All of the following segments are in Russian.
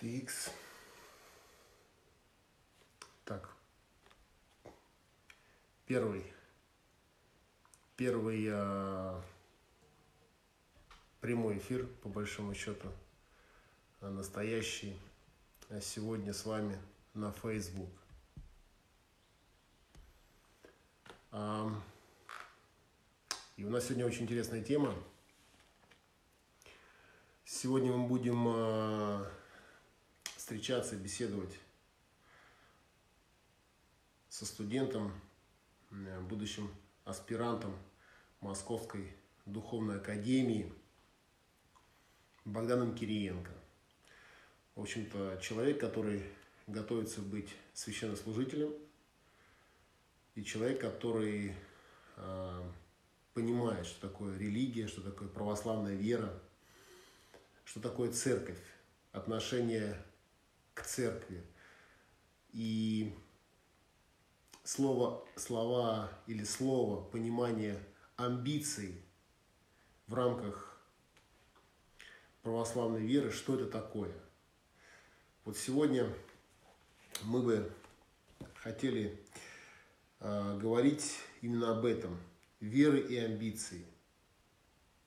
TX. Так. Первый. Первый а, прямой эфир, по большому счету. А, настоящий. А сегодня с вами на Facebook. А, и у нас сегодня очень интересная тема. Сегодня мы будем встречаться, беседовать со студентом, будущим аспирантом Московской духовной академии Богданом Кириенко. В общем-то, человек, который готовится быть священнослужителем, и человек, который э, понимает, что такое религия, что такое православная вера, что такое церковь, отношение к церкви. И слово, слова или слово, понимание амбиций в рамках православной веры, что это такое. Вот сегодня мы бы хотели э, говорить именно об этом. Веры и амбиции.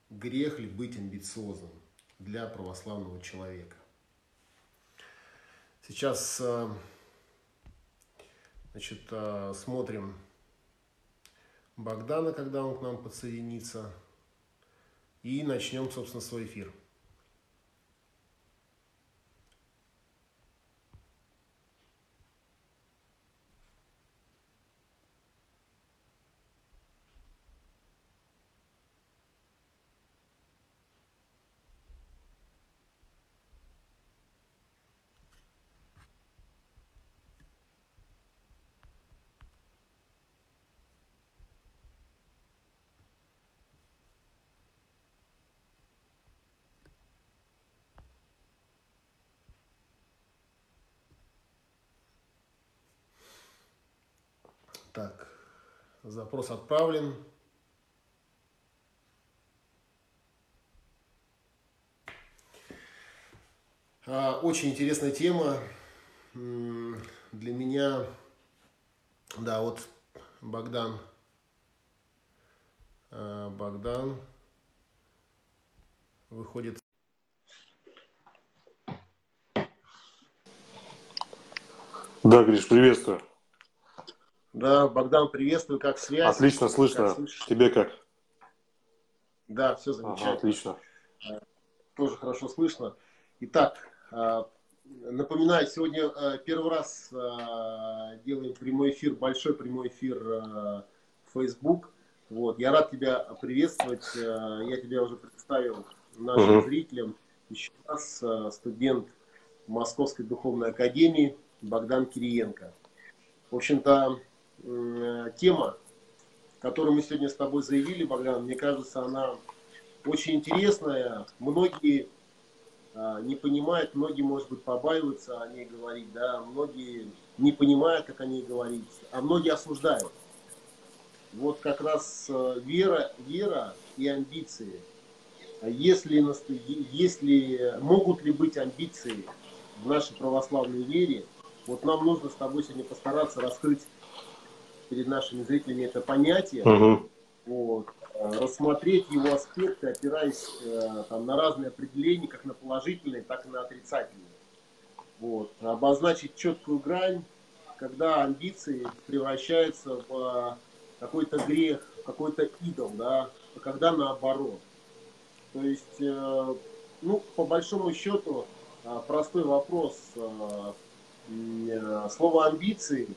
Грех ли быть амбициозным для православного человека? Сейчас э, значит, э, смотрим Богдана, когда он к нам подсоединится. И начнем, собственно, свой эфир. Так, запрос отправлен. А, очень интересная тема для меня. Да, вот Богдан. А, Богдан выходит. Да, Гриш, приветствую. Да, Богдан, приветствую, как связь? Отлично, слышно. Как Тебе как? Да, все замечательно. Ага, отлично. А, тоже хорошо слышно. Итак, а, напоминаю, сегодня а, первый раз делаем прямой эфир, большой прямой эфир в Facebook. Вот, я рад тебя приветствовать. Я тебя уже представил нашим угу. зрителям. Еще раз студент Московской духовной академии Богдан Кириенко. В общем-то, Э, тема, которую мы сегодня с тобой заявили, Богдан, мне кажется, она очень интересная. Многие а, не понимают, многие, может быть, побаиваются о ней говорить, да, многие не понимают, как о ней говорить, а многие осуждают. Вот как раз э, вера, вера и амбиции. Если, если могут ли быть амбиции в нашей православной вере, вот нам нужно с тобой сегодня постараться раскрыть перед нашими зрителями это понятие, угу. вот, э, рассмотреть его аспекты, опираясь э, там, на разные определения, как на положительные, так и на отрицательные. Вот, обозначить четкую грань, когда амбиции превращаются в э, какой-то грех, какой-то идол, да, а когда наоборот. То есть, ну, по большому счету, простой вопрос. Слово амбиции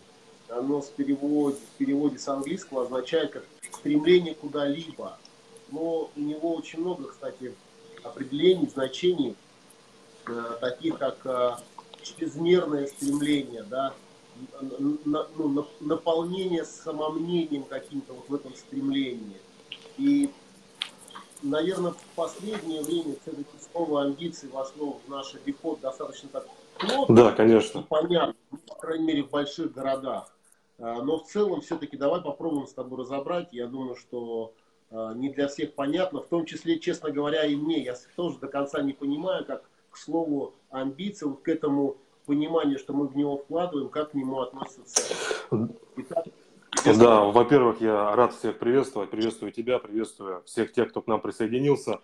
оно с переводе, в переводе с английского означает как стремление куда-либо. Но у него очень много, кстати, определений, значений, э, таких как э, чрезмерное стремление, да, на, ну, на, наполнение самомнением каким-то вот в этом стремлении. И, наверное, в последнее время все-таки слово амбиции вошло в наш обиход достаточно так плотно. Да, конечно. Понятно, по крайней мере, в больших городах. А, но в целом все-таки давай попробуем с тобой разобрать. Я думаю, что а, не для всех понятно, в том числе, честно говоря, и мне. Я тоже до конца не понимаю, как к слову амбиция, вот к этому пониманию, что мы в него вкладываем, как к нему относятся. Итак, да, во-первых, я рад всех приветствовать, приветствую тебя, приветствую всех тех, кто к нам присоединился.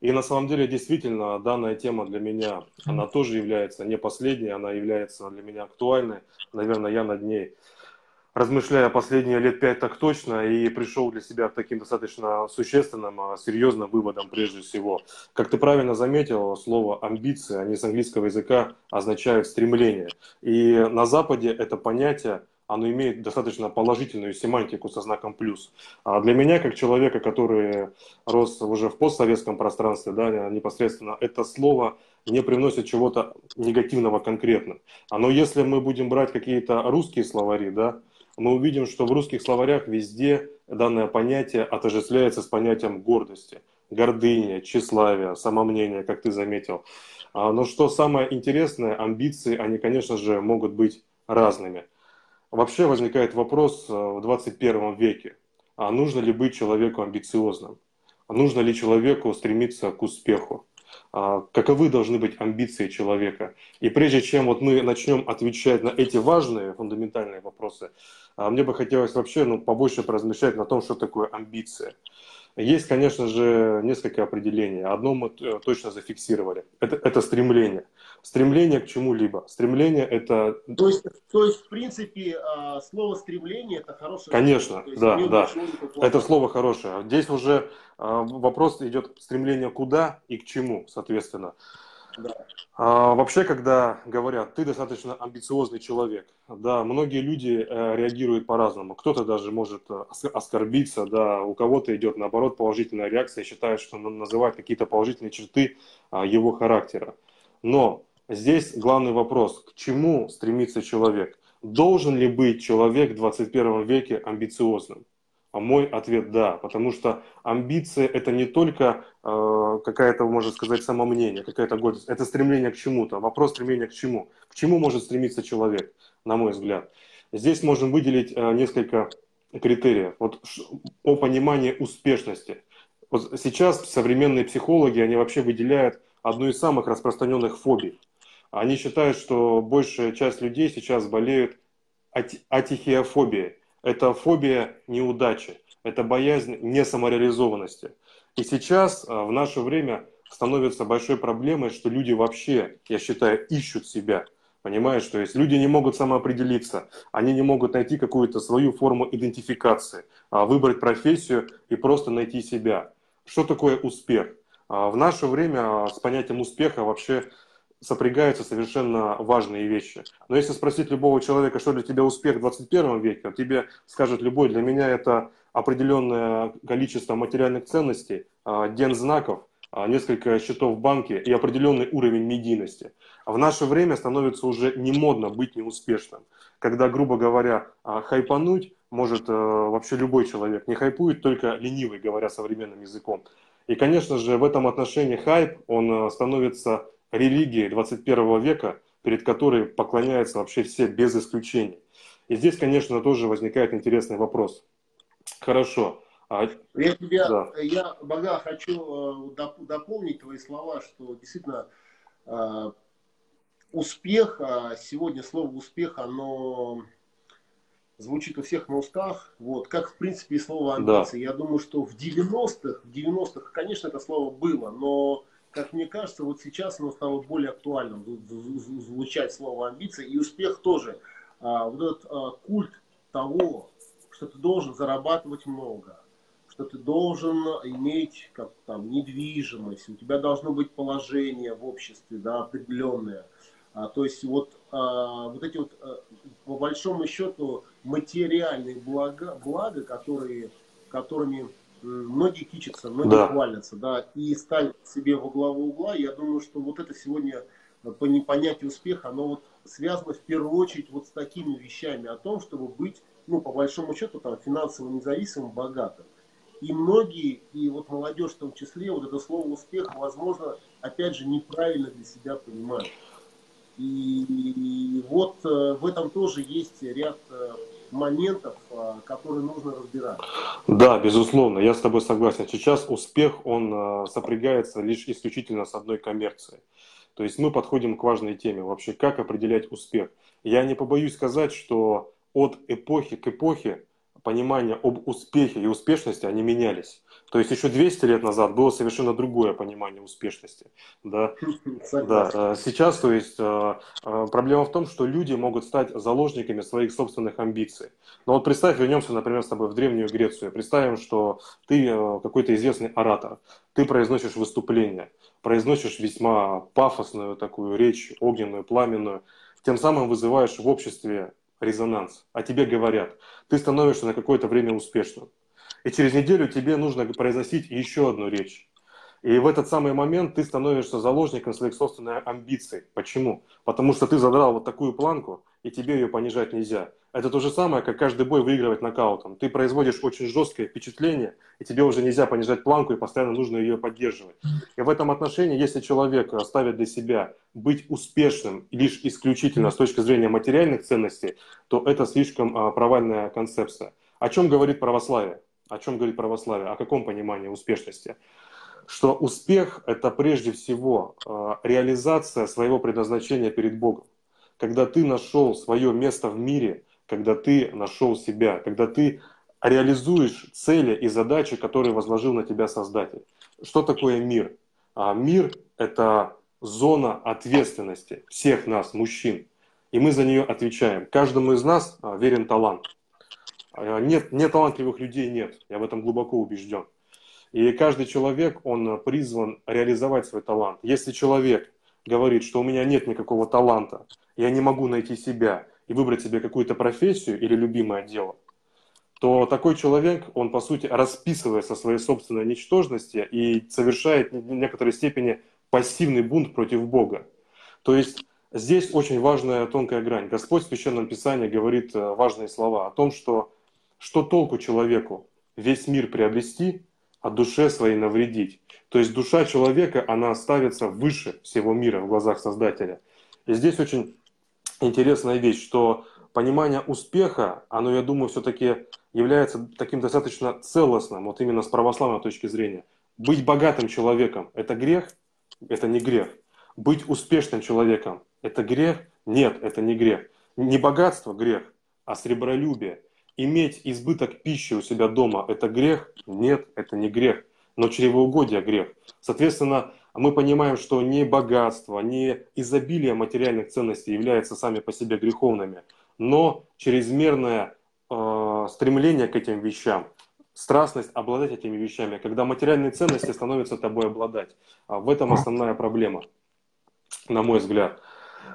И на самом деле, действительно, данная тема для меня, она тоже является не последней, она является для меня актуальной. Наверное, я над ней размышляя последние лет пять так точно, и пришел для себя к таким достаточно существенным, а, серьезным выводам прежде всего. Как ты правильно заметил, слово «амбиция», они с английского языка означают «стремление». И на Западе это понятие оно имеет достаточно положительную семантику со знаком плюс. А для меня, как человека, который рос уже в постсоветском пространстве, да, непосредственно это слово не привносит чего-то негативного конкретно. А но если мы будем брать какие-то русские словари, да, мы увидим, что в русских словарях везде данное понятие отождествляется с понятием гордости, гордыня, тщеславия, самомнения, как ты заметил. А, но что самое интересное, амбиции, они, конечно же, могут быть разными. Вообще возникает вопрос э, в 21 веке, а нужно ли быть человеку амбициозным? А нужно ли человеку стремиться к успеху? А, каковы должны быть амбиции человека. И прежде чем вот мы начнем отвечать на эти важные, фундаментальные вопросы, а, мне бы хотелось вообще ну, побольше поразмышлять на том, что такое амбиция. Есть, конечно же, несколько определений. Одно мы э, точно зафиксировали. Это, это стремление. Стремление к чему-либо. Стремление это... То есть, то есть в принципе, а, слово стремление это хорошее Конечно, да, да. Это слово хорошее. Здесь уже а, вопрос идет стремление куда и к чему, соответственно. Да. А, вообще, когда говорят, ты достаточно амбициозный человек, да, многие люди э, реагируют по-разному. Кто-то даже может э, оскорбиться, да, у кого-то идет наоборот положительная реакция, считает, что называть какие-то положительные черты а, его характера. Но здесь главный вопрос, к чему стремится человек? Должен ли быть человек в 21 веке амбициозным? А мой ответ – да, потому что амбиция – это не только э, какая-то, можно сказать, самомнение, какая-то гордость, это стремление к чему-то. Вопрос стремления к чему? К чему может стремиться человек, на мой взгляд? Здесь можем выделить э, несколько критериев. Вот о понимании успешности. Вот сейчас современные психологи, они вообще выделяют одну из самых распространенных фобий. Они считают, что большая часть людей сейчас болеют атихиофобией это фобия неудачи, это боязнь несамореализованности. И сейчас, а, в наше время, становится большой проблемой, что люди вообще, я считаю, ищут себя. Понимаешь, что есть люди не могут самоопределиться, они не могут найти какую-то свою форму идентификации, а, выбрать профессию и просто найти себя. Что такое успех? А, в наше время с понятием успеха вообще сопрягаются совершенно важные вещи. Но если спросить любого человека, что для тебя успех в 21 веке, тебе скажет любой, для меня это определенное количество материальных ценностей, а, ден знаков, а, несколько счетов в банке и определенный уровень медийности. А в наше время становится уже не модно быть неуспешным. Когда, грубо говоря, хайпануть может вообще любой человек. Не хайпует только ленивый, говоря современным языком. И, конечно же, в этом отношении хайп, он становится религии 21 века, перед которой поклоняются вообще все без исключений. И здесь, конечно, тоже возникает интересный вопрос. Хорошо. А... Я, тебя, да. я Бога, хочу э, дополнить твои слова, что действительно э, успех, а сегодня слово успех, оно звучит у всех на устах, вот, как в принципе и слово амбиции. Да. Я думаю, что в 90-х, в 90-х, конечно, это слово было, но как мне кажется, вот сейчас оно стало более актуальным, звучать слово амбиции, и успех тоже. А, вот этот а, культ того, что ты должен зарабатывать много, что ты должен иметь как там недвижимость, у тебя должно быть положение в обществе, да, определенное. А, то есть вот, а, вот эти вот, а, по большому счету, материальные блага, блага которые, которыми многие кичатся, многие да. хвалятся, да, и ставят себе во главу угла. Я думаю, что вот это сегодня э, по непонятию успеха, оно вот связано в первую очередь вот с такими вещами о том, чтобы быть, ну, по большому счету, там, финансово независимым, богатым. И многие, и вот молодежь в том числе, вот это слово успех, возможно, опять же, неправильно для себя понимают. И, и вот э, в этом тоже есть ряд э, моментов, а, которые нужно разбирать. Да, безусловно, я с тобой согласен. Сейчас успех, он а, сопрягается лишь исключительно с одной коммерцией. То есть мы подходим к важной теме вообще, как определять успех. Я не побоюсь сказать, что от эпохи к эпохе понимания об успехе и успешности, они менялись. То есть еще 200 лет назад было совершенно другое понимание успешности. Да? Да. А сейчас, то есть, а, а, проблема в том, что люди могут стать заложниками своих собственных амбиций. Но вот представь, вернемся, например, с тобой в Древнюю Грецию. Представим, что ты какой-то известный оратор. Ты произносишь выступление, произносишь весьма пафосную такую речь, огненную, пламенную. Тем самым вызываешь в обществе резонанс, а тебе говорят, ты становишься на какое-то время успешным. И через неделю тебе нужно произносить еще одну речь. И в этот самый момент ты становишься заложником своих собственных амбиций. Почему? Потому что ты задрал вот такую планку, и тебе ее понижать нельзя. Это то же самое, как каждый бой выигрывать нокаутом. Ты производишь очень жесткое впечатление, и тебе уже нельзя понижать планку, и постоянно нужно ее поддерживать. И в этом отношении, если человек ставит для себя быть успешным лишь исключительно с точки зрения материальных ценностей, то это слишком а, провальная концепция. О чем говорит православие? О чем говорит православие? О каком понимании успешности? Что успех – это прежде всего а, реализация своего предназначения перед Богом. Когда ты нашел свое место в мире – когда ты нашел себя, когда ты реализуешь цели и задачи, которые возложил на тебя Создатель. Что такое мир? А мир – это зона ответственности всех нас, мужчин. И мы за нее отвечаем. Каждому из нас а, верен талант. А, нет, нет талантливых людей, нет. Я в этом глубоко убежден. И каждый человек, он призван реализовать свой талант. Если человек говорит, что у меня нет никакого таланта, я не могу найти себя, и выбрать себе какую-то профессию или любимое дело, то такой человек, он, по сути, расписывается своей собственной ничтожности и совершает в некоторой степени пассивный бунт против Бога. То есть здесь очень важная тонкая грань. Господь в Священном Писании говорит э, важные слова о том, что что толку человеку весь мир приобрести, а душе своей навредить. То есть душа человека, она ставится выше всего мира в глазах Создателя. И здесь очень интересная вещь, что понимание успеха, оно, я думаю, все-таки является таким достаточно целостным, вот именно с православной точки зрения. Быть богатым человеком – это грех? Это не грех. Быть успешным человеком – это грех? Нет, это не грех. Не богатство – грех, а сребролюбие. Иметь избыток пищи у себя дома – это грех? Нет, это не грех. Но чревоугодие – грех. Соответственно, мы понимаем, что не богатство, не изобилие материальных ценностей являются сами по себе греховными, но чрезмерное э, стремление к этим вещам, страстность обладать этими вещами, когда материальные ценности становятся тобой обладать. А в этом основная проблема, на мой взгляд.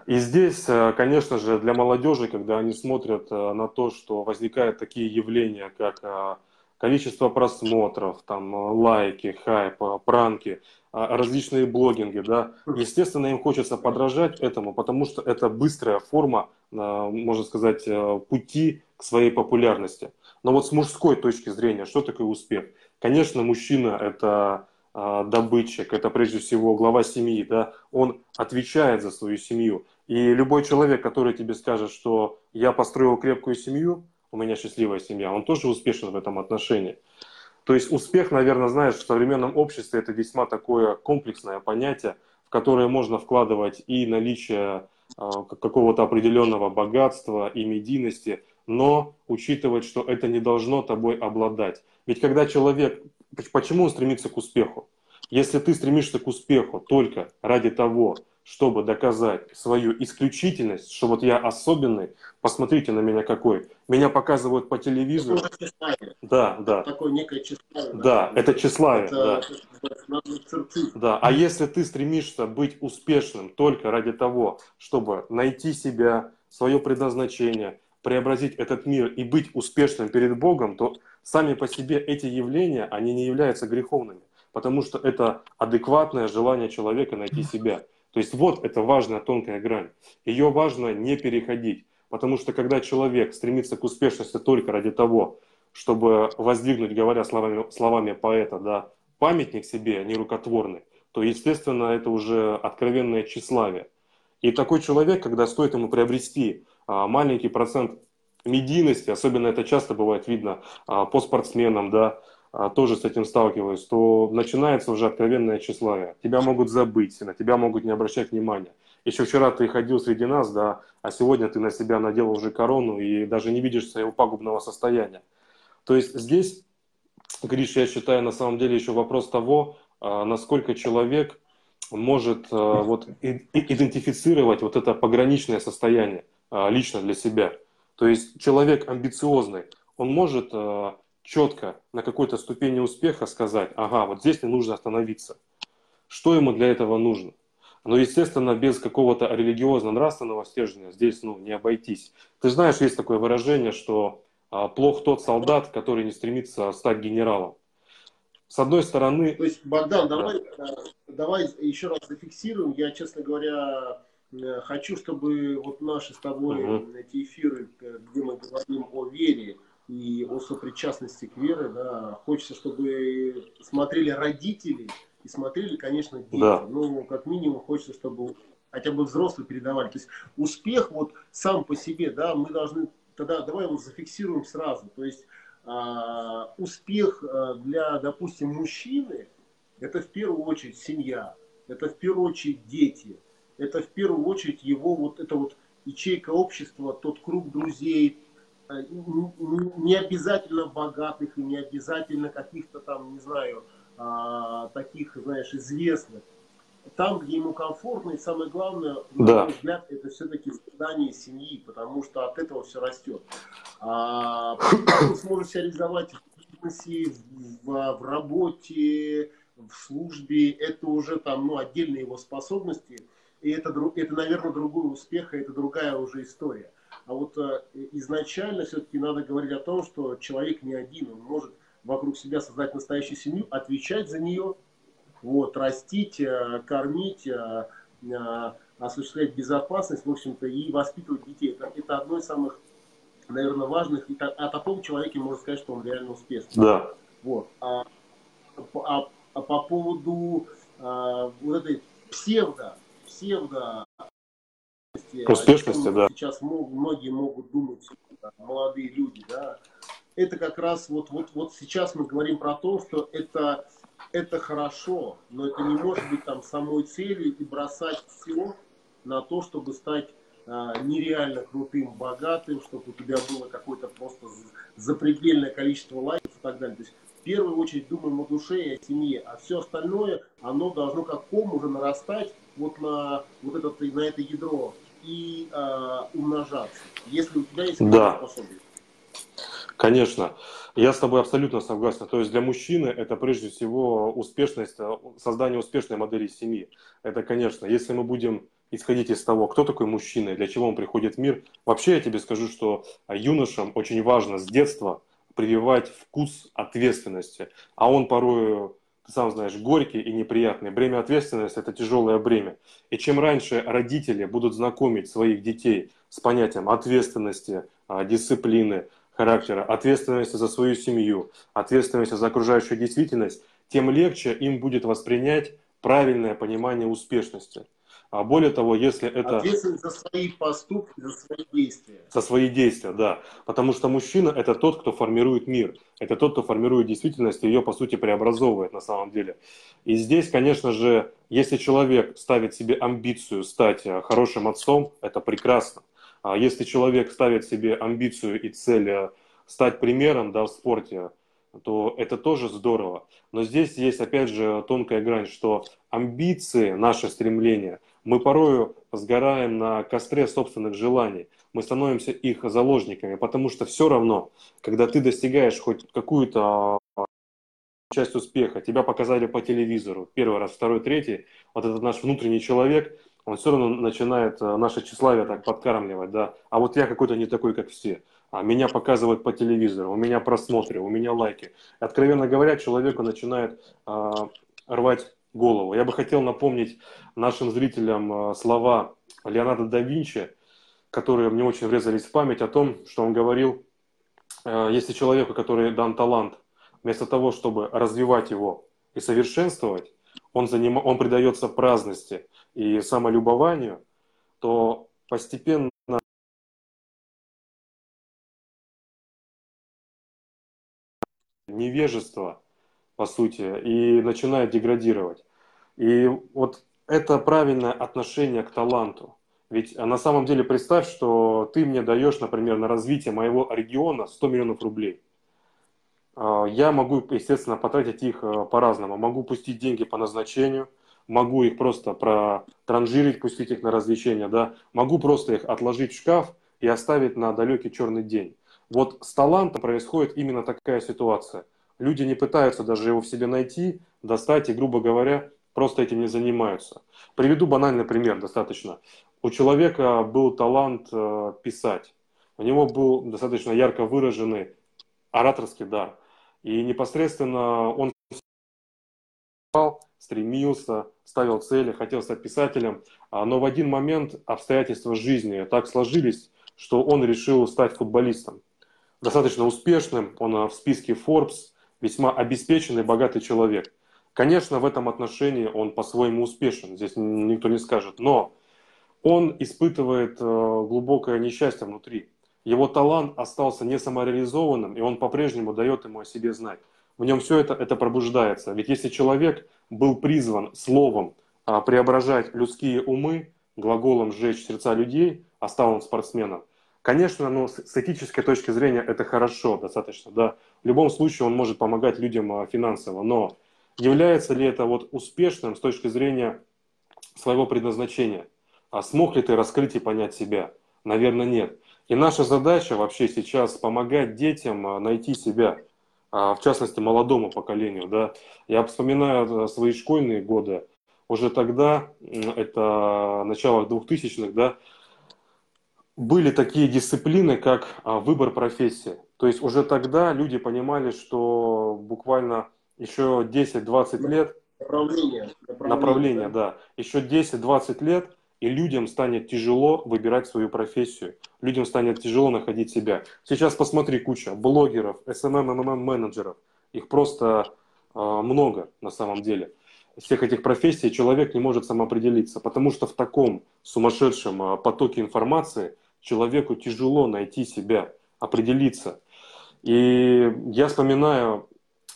И здесь, э, конечно же, для молодежи, когда они смотрят э, на то, что возникают такие явления, как э, количество просмотров, там, лайки, хайп, пранки, а, различные блогинги, да, естественно, им хочется подражать этому, потому что это быстрая форма, а, можно сказать, э, пути к своей популярности. Но вот с мужской точки зрения, что такое успех? Конечно, мужчина – это добытчик, это прежде всего глава семьи, да, он отвечает за свою семью. И любой человек, который тебе скажет, что я построил крепкую семью, у меня счастливая семья, он тоже успешен в этом отношении. То есть успех, наверное, знаешь, в современном обществе это весьма такое комплексное понятие, в которое можно вкладывать и наличие э, какого-то определенного богатства и медийности, но учитывать, что это не должно тобой обладать. Ведь когда человек, почему он стремится к успеху? Если ты стремишься к успеху только ради того, чтобы доказать свою исключительность, что вот я особенный, посмотрите на меня какой. Меня показывают по телевизору. Да, да. Такое некое тщеславие. Да, это тщеславие. Это, да. да. А если ты стремишься быть успешным только ради того, чтобы найти себя, свое предназначение, преобразить этот мир и быть успешным перед Богом, то сами по себе эти явления, они не являются греховными, потому что это адекватное желание человека найти себя. То есть вот это важная тонкая грань. Ее важно не переходить. Потому что когда человек стремится к успешности только ради того, чтобы воздвигнуть, говоря словами, словами поэта, да, памятник себе, не рукотворный, то, естественно, это уже откровенное тщеславие. И такой человек, когда стоит ему приобрести а, маленький процент медийности, особенно это часто бывает видно а, по спортсменам, да, а, тоже с этим сталкиваюсь, то начинается уже откровенное тщеславие. Тебя могут забыть, на тебя могут не обращать внимания. Еще вчера ты ходил среди нас, да, а сегодня ты на себя надел уже корону и даже не видишь своего пагубного состояния. То есть здесь, Гриш, я считаю, на самом деле еще вопрос того, а, насколько человек может а, вот, идентифицировать вот это пограничное состояние лично для себя. То есть человек амбициозный, он может четко на какой-то ступени успеха сказать, ага, вот здесь мне нужно остановиться. Что ему для этого нужно? Но, естественно, без какого-то религиозно-нравственного стержня здесь ну, не обойтись. Ты знаешь, есть такое выражение, что а, плох тот солдат, который не стремится стать генералом. С одной стороны... То есть, Богдан, давай, да. Э, давай еще раз зафиксируем. Я, честно говоря, э, хочу, чтобы вот наши с тобой угу. эти эфиры, э, где мы говорим о вере, и о сопричастности к вере, да, хочется, чтобы смотрели родители и смотрели, конечно, дети. Да. Ну, как минимум, хочется, чтобы хотя бы взрослые передавали. То есть успех вот сам по себе, да, мы должны, тогда давай его зафиксируем сразу. То есть а, успех а, для, допустим, мужчины, это в первую очередь семья, это в первую очередь дети, это в первую очередь его вот это вот ячейка общества, тот круг друзей, Э, не обязательно богатых и не обязательно каких-то там, не знаю, а, таких, знаешь, известных. Там, где ему комфортно, и самое главное, на да. мой взгляд, это все-таки создание семьи, потому что от этого все растет. А, он сможет себя реализовать в бизнесе, в, в работе, в службе, это уже там, ну, отдельные его способности, и это, это, наверное, другой успех, и это другая уже история. А вот э, изначально все-таки надо говорить о том, что человек не один, он может вокруг себя создать настоящую семью, отвечать за нее, вот, растить, э, кормить, э, осуществлять безопасность, в общем-то, и воспитывать детей. Это, это одно из самых, наверное, важных. И о таком человеке можно сказать, что он реально успешный. Да. Вот. А, а, а по поводу а, вот этой псевдо, псевдо успешности, да. Сейчас многие могут думать, молодые люди, да. Это как раз вот, вот, вот сейчас мы говорим про то, что это, это хорошо, но это не может быть там самой целью и бросать все на то, чтобы стать а, нереально крутым, богатым, чтобы у тебя было какое-то просто запредельное количество лайков и так далее. То есть в первую очередь думаем о душе и о семье, а все остальное, оно должно как ком уже нарастать вот на вот это, на это ядро и э, умножаться, если у тебя есть да. способность. Конечно. Я с тобой абсолютно согласен. То есть для мужчины это прежде всего успешность, э, создание успешной модели семьи. Это, конечно, если мы будем исходить из того, кто такой мужчина и для чего он приходит в мир, вообще я тебе скажу, что юношам очень важно с детства прививать вкус ответственности. А он порой ты сам знаешь, горький и неприятный. Бремя ответственности – это тяжелое бремя. И чем раньше родители будут знакомить своих детей с понятием ответственности, а, дисциплины, характера, ответственности за свою семью, ответственности за окружающую действительность, тем легче им будет воспринять правильное понимание успешности. А более того, если это... Ответственность за свои поступки, за свои действия. За свои действия, да. Потому что мужчина – это тот, кто формирует мир. Это тот, кто формирует действительность и ее, по сути, преобразовывает на самом деле. И здесь, конечно же, если человек ставит себе амбицию стать э, хорошим отцом, это прекрасно. А если человек ставит себе амбицию и цель э, стать примером да, в спорте, то это тоже здорово. Но здесь есть, опять же, тонкая грань, что амбиции, наше стремление – мы порою сгораем на костре собственных желаний. Мы становимся их заложниками, потому что все равно, когда ты достигаешь хоть какую-то а, часть успеха, тебя показали по телевизору, первый раз, второй, третий, вот этот наш внутренний человек, он все равно начинает а, наше тщеславие так подкармливать, да, а вот я какой-то не такой, как все, а меня показывают по телевизору, у меня просмотры, у меня лайки. Откровенно говоря, человеку начинает э, рвать голову. Я бы хотел напомнить нашим зрителям э, слова Леонардо да Винчи, которые мне очень врезались в память о том, что он говорил, э, если человеку, который дан талант, вместо того, чтобы развивать его и совершенствовать, он, заним... он предается праздности и самолюбованию, то постепенно невежество по сути, и начинает деградировать. И вот это правильное отношение к таланту. Ведь на самом деле представь, что ты мне даешь, например, на развитие моего региона 100 миллионов рублей. А, я могу, естественно, потратить их э, по-разному. Могу пустить деньги по назначению, могу их просто протранжирить, пустить их на развлечения, да. Могу просто их отложить в шкаф и оставить на далекий черный день. Вот с талантом происходит именно такая ситуация. Люди не пытаются даже его в себе найти, достать и, грубо говоря, просто этим не занимаются. Приведу банальный пример достаточно. У человека был талант э, писать. У него был достаточно ярко выраженный ораторский дар. И непосредственно он стремился, ставил цели, хотел стать писателем, а, но в один момент обстоятельства жизни так сложились, что он решил стать футболистом. Достаточно успешным, он а, в списке Forbes, весьма обеспеченный, богатый человек. Конечно, в этом отношении он по-своему успешен, здесь никто не скажет, но он испытывает э, глубокое несчастье внутри. Его талант остался не самореализованным, и он по-прежнему дает ему о себе знать. В нем все это, это пробуждается. Ведь если человек был призван словом а, преображать людские умы, глаголом сжечь сердца людей, а стал он спортсменом, конечно, ну, с этической точки зрения это хорошо достаточно. Да. В любом случае он может помогать людям а, финансово, но является ли это вот успешным с точки зрения своего предназначения? А смог ли ты раскрыть и понять себя? Наверное, нет. И наша задача вообще сейчас помогать детям а, найти себя, в частности, молодому поколению. Да. Я вспоминаю свои школьные годы. Уже тогда, это начало 2000-х, да, были такие дисциплины, как а, выбор профессии. То есть уже тогда люди понимали, что буквально еще 10-20 лет... Направление. Направление, направление да. Еще 10-20 лет, и людям станет тяжело выбирать свою профессию. Людям станет тяжело находить себя. Сейчас посмотри, куча блогеров, SMM, MMM менеджеров. Их просто э, много на самом деле. Всех этих профессий человек не может самоопределиться, потому что в таком сумасшедшем э, потоке информации человеку тяжело найти себя, определиться. И я вспоминаю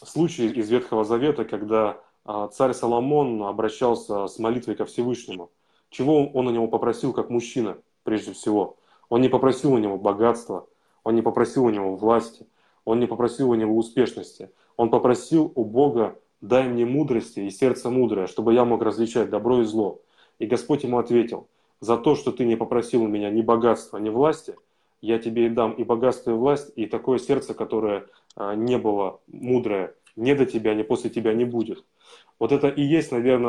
случай из Ветхого Завета, когда а, царь Соломон обращался с молитвой ко Всевышнему. Чего он у него попросил как мужчина, прежде всего? Он не попросил у него богатства, он не попросил у него власти, он не попросил у него успешности. Он попросил у Бога, дай мне мудрости и сердце мудрое, чтобы я мог различать добро и зло. И Господь ему ответил, за то, что ты не попросил у меня ни богатства, ни власти, я тебе и дам и богатство, и власть, и такое сердце, которое а, не было мудрое, не до тебя, не после тебя не будет. Вот это и есть, наверное,